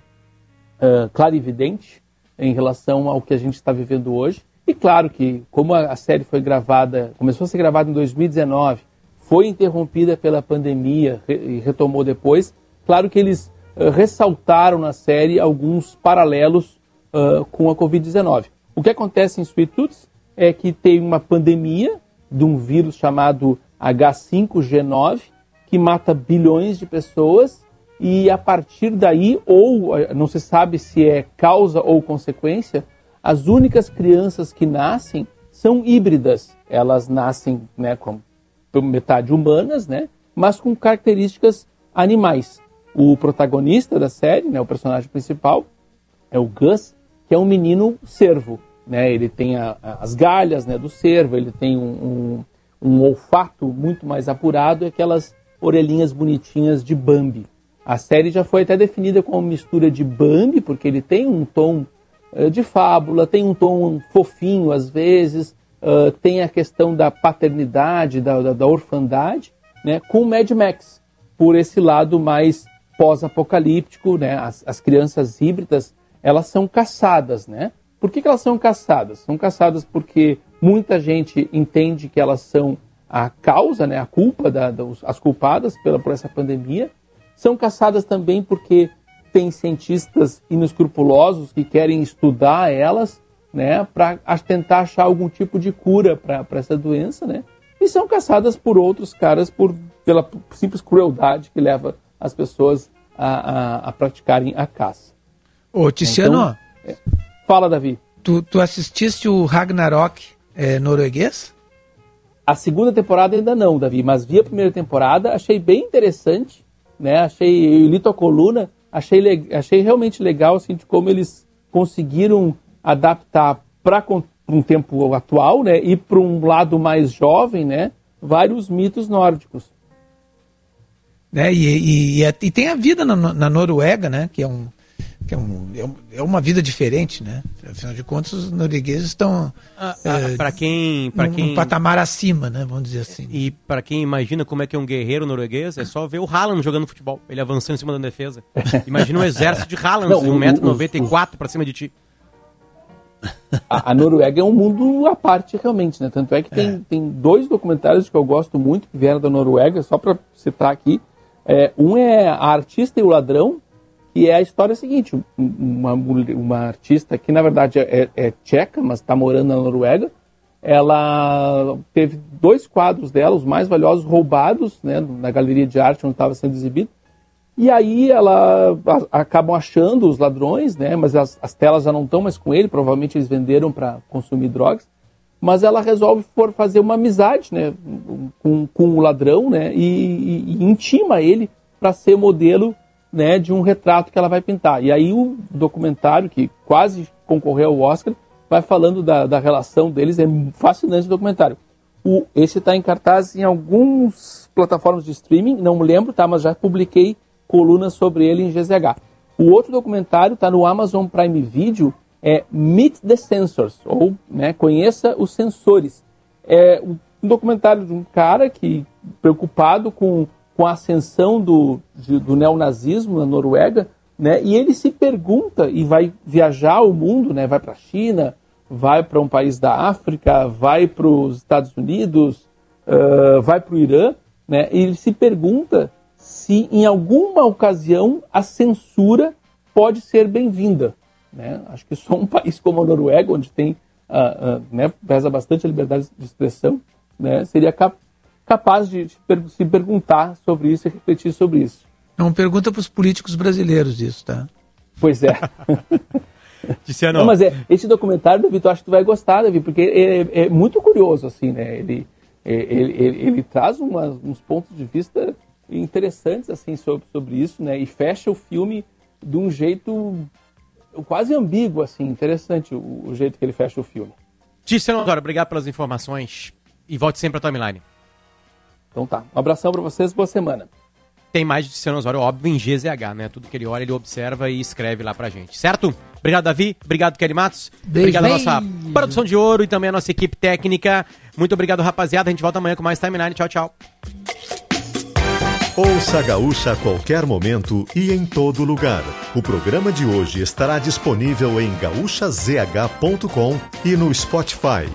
uh, clarividente em relação ao que a gente está vivendo hoje. E claro que, como a, série foi gravada, começou a ser gravada em 2019, foi interrompida pela pandemia e retomou depois, claro que eles uh, ressaltaram na série alguns paralelos uh, com a Covid-19. O que acontece em Sweet Tooth é que tem uma pandemia de um vírus chamado H5G9 que mata bilhões de pessoas e a partir daí, ou não se sabe se é causa ou consequência, as únicas crianças que nascem são híbridas. Elas nascem né, com metade humanas, né, mas com características animais. O protagonista da série, né, o personagem principal, é o Gus, que é um menino cervo. Né, ele tem a, as galhas né, do cervo, ele tem um, um, um olfato muito mais apurado e aquelas orelhinhas bonitinhas de Bambi. A série já foi até definida como mistura de Bambi, porque ele tem um tom uh, de fábula, tem um tom fofinho às vezes, uh, tem a questão da paternidade, da, da, da orfandade, né, com Mad Max, por esse lado mais pós-apocalíptico, né, as, as, crianças híbridas, elas são caçadas, né? Por que, que elas são caçadas? São caçadas porque muita gente entende que elas são a causa, né, a culpa, da, das, as culpadas pela, por essa pandemia, são caçadas também porque tem cientistas inescrupulosos que querem estudar elas, né, para tentar achar algum tipo de cura para essa doença, né? E são caçadas por outros caras por pela simples crueldade que leva as pessoas a, a, a praticarem a caça. Ô, Tiziano, então, fala, Davi. Tu, tu assististe o Ragnarok é, norueguês? A segunda temporada ainda não, Davi, mas vi a primeira temporada, achei bem interessante né? Achei, eu li tua coluna, achei, achei realmente legal assim, de como eles conseguiram adaptar para um tempo atual, né? E para um lado mais jovem, né? Vários mitos nórdicos. Né? E, e, e, e tem a vida na, na, Noruega, né? Que é um que é, um, é, um, é, uma vida diferente, né? Afinal de contas, os noruegueses estão ah, é, para quem, para quem um patamar acima, né? Vamos dizer assim. E para quem imagina como é que é um guerreiro norueguês, é só ver o Haaland jogando futebol, ele avançando em cima da defesa. Imagina um exército de Haaland, de 1,94m para cima de ti. A, a, Noruega é um mundo à parte, realmente, né? Tanto é que tem, é. tem dois documentários que eu gosto muito que vieram da Noruega, só para citar aqui. É, um é A Artista e o Ladrão, e é a história seguinte: uma, uma artista que na verdade é, é tcheca, mas está morando na Noruega, ela teve dois quadros dela, os mais valiosos, roubados né, na galeria de arte onde estava sendo exibido. E aí ela a, acabam achando os ladrões, né, mas as, as telas já não estão mais com ele, provavelmente eles venderam para consumir drogas. Mas ela resolve for fazer uma amizade né, com, com o ladrão né, e, e, e intima ele para ser modelo né, de um retrato que ela vai pintar. E aí o documentário, que quase concorreu ao Oscar, vai falando da, da relação deles. É fascinante o documentário. O, esse está em cartaz em algumas plataformas de streaming, não me lembro, tá, mas já publiquei colunas sobre ele em GZH. O outro documentário está no Amazon Prime Video, é Meet the Sensors, ou né, Conheça os Sensores. É um documentário de um cara que, preocupado com com a ascensão do, de, do neonazismo na Noruega, né? E ele se pergunta e vai viajar o mundo, né? Vai para a China, vai para um país da África, vai para os Estados Unidos, uh, vai para o Irã, né? E ele se pergunta se em alguma ocasião a censura pode ser bem-vinda, né? Acho que só um país como a Noruega, onde tem uh, uh, né, pesa bastante a liberdade de expressão, né? Seria capaz capaz de se perguntar sobre isso e refletir sobre isso. Não pergunta para os políticos brasileiros isso, tá? Pois é. Diciano. Não, mas é, esse documentário, David, eu acho que tu vai gostar, David, porque é, é muito curioso, assim, né? Ele, é, ele, ele, ele traz uma, uns pontos de vista interessantes, assim, sobre, sobre isso, né? E fecha o filme de um jeito quase ambíguo, assim, interessante o, o jeito que ele fecha o filme. Tiziano Adoro, obrigado pelas informações e volte sempre à timeline. Então tá. Um abração para vocês, boa semana. Tem mais de Luciano Osório, óbvio, em GZH, né? Tudo que ele olha, ele observa e escreve lá pra gente, certo? Obrigado, Davi. Obrigado, Kelly Matos. Beijo, obrigado à nossa produção de ouro e também à nossa equipe técnica. Muito obrigado, rapaziada. A gente volta amanhã com mais Timeline. Tchau, tchau. Ouça a Gaúcha a qualquer momento e em todo lugar. O programa de hoje estará disponível em gaúchazh.com e no Spotify.